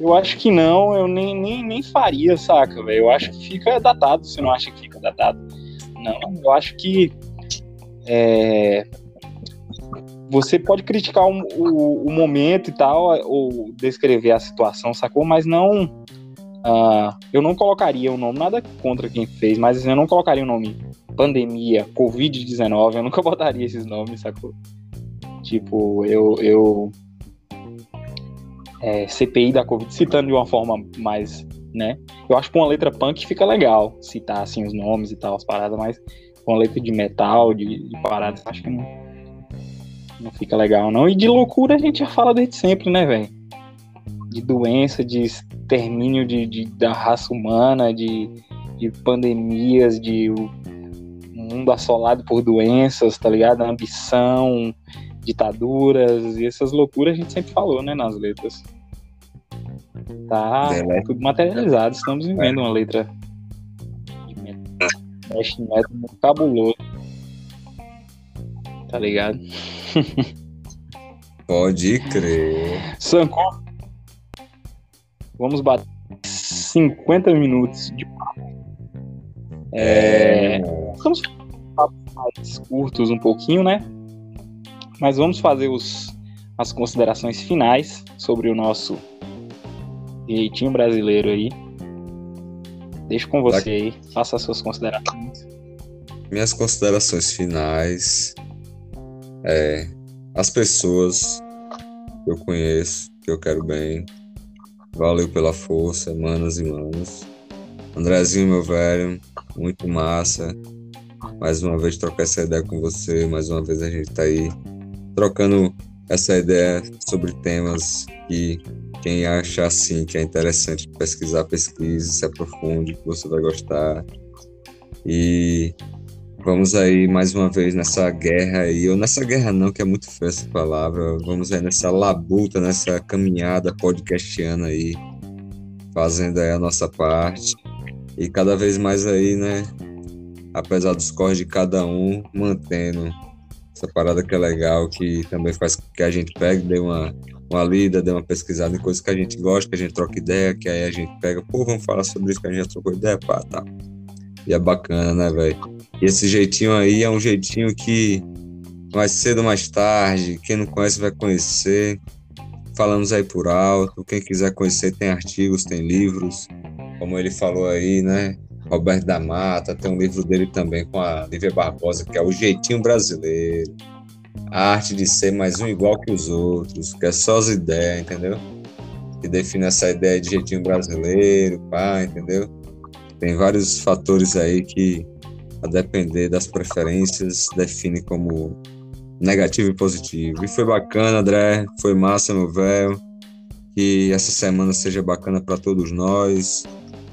Eu acho que não, eu nem, nem, nem faria, saca, velho? Eu acho que fica datado, você não acha que fica datado? Não, eu acho que é, você pode criticar o, o, o momento e tal, ou descrever a situação, sacou? Mas não. ah, eu não colocaria o nome, nada contra quem fez, mas eu não colocaria o nome pandemia, Covid-19, eu nunca botaria esses nomes, sacou? Tipo, eu, eu é, CPI da Covid, citando de uma forma mais, né? Eu acho que uma letra punk fica legal citar assim os nomes e tal, as paradas, mas com a letra de metal, de, de paradas, acho que não, não fica legal, não. E de loucura a gente já fala desde sempre, né, velho? De doença, de extermínio de, de- da raça humana, de, de pandemias, de o mundo assolado por doenças, tá ligado? Ambição, ditaduras e essas loucuras a gente sempre falou, né, nas letras. Tá É, né? tudo materializado, estamos vivendo uma letra de thrash metal muito cabuloso. Tá ligado? Pode crer. Sanko, vamos bater 50 minutos de papo. É, Estamos fazendo papos mais curtos um pouquinho, né? Mas vamos fazer os, as considerações finais sobre o nosso jeitinho brasileiro aí. Deixo com você aí, faça as suas considerações. Minhas considerações finais é as pessoas que eu conheço, que eu quero bem. Valeu pela força, manas e manos. Andrezinho, meu velho, muito massa. Mais uma vez trocar essa ideia com você, mais uma vez a gente tá aí trocando essa ideia sobre temas que quem acha assim que é interessante pesquisar, pesquise, se aprofunde, que você vai gostar. E vamos aí mais uma vez nessa guerra aí, ou nessa guerra não, que é muito feia essa palavra, vamos aí nessa labuta, nessa caminhada podcastiana aí, fazendo aí a nossa parte. E cada vez mais aí, né, apesar dos corres de cada um, mantendo essa parada que é legal, que também faz com que a gente pegue, dê uma, uma lida, dê uma pesquisada em coisas que a gente gosta, que a gente troca ideia, que aí a gente pega, pô, vamos falar sobre isso que a gente já trocou ideia, pá, tá. E é bacana, né, velho? E esse jeitinho aí é um jeitinho que mais cedo ou mais tarde, quem não conhece vai conhecer. Falamos aí por alto, quem quiser conhecer tem artigos, tem livros, como ele falou aí, né? Roberto da Mata, tem um livro dele também com a Lívia Barbosa, que é O Jeitinho Brasileiro. A arte de ser mais um igual que os outros, que é só as ideias, entendeu? Que define essa ideia de jeitinho brasileiro, pá, entendeu? Tem vários fatores aí que, a depender das preferências, define como negativo e positivo. E foi bacana, André, foi massa, meu velho. Que essa semana seja bacana para todos nós.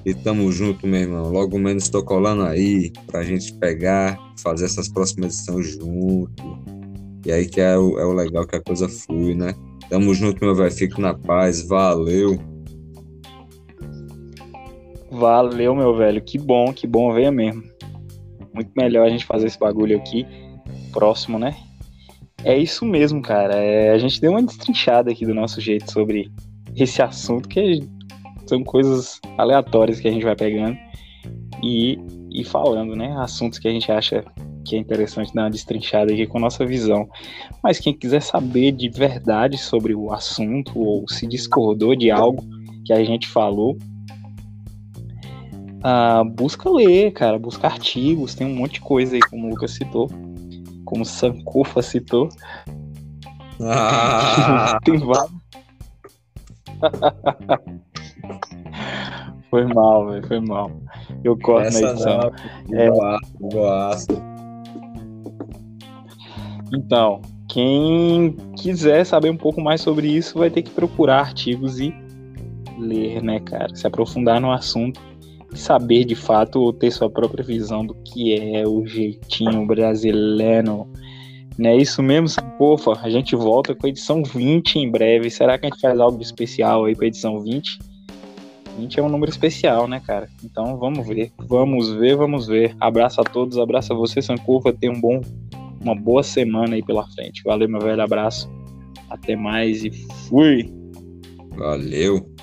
E tamo junto, meu irmão. Logo menos tô colando aí pra gente pegar, fazer essas próximas edições junto. E aí que é o, é o legal que a coisa flui, né? Tamo junto, meu velho. Fique na paz. Valeu. Valeu, meu velho. Que bom, que bom ver mesmo. Muito melhor a gente fazer esse bagulho aqui próximo, né? É isso mesmo, cara. É, a gente deu uma destrinchada aqui do nosso jeito sobre esse assunto, que são coisas aleatórias que a gente vai pegando. e ir falando, né? Assuntos que a gente acha que é interessante dar uma destrinchada aqui com a nossa visão. Mas quem quiser saber de verdade sobre o assunto ou se discordou de algo que a gente falou, ah, busca ler, cara, busca artigos, tem um monte de coisa aí, como o Lucas citou, como o Sankofa citou. Ah, tem vários. foi mal, velho, foi mal. Eu corto na essa edição. não, É. goaço, goaço. Então, quem quiser saber um pouco mais sobre isso vai ter que procurar artigos e ler, né, cara? Se aprofundar no assunto saber de fato ou ter sua própria visão do que é o jeitinho brasileiro. Não é isso mesmo, Sankofa? A gente volta com a edição 20 em breve. Será que a gente faz algo especial aí pra edição 20? 20 é um número especial, né, cara? Então vamos ver. Vamos ver, vamos ver. Abraço a todos, abraço a você, Sankofa. Tenha um bom uma boa semana aí pela frente. Valeu, meu velho abraço. Até mais e fui. Valeu.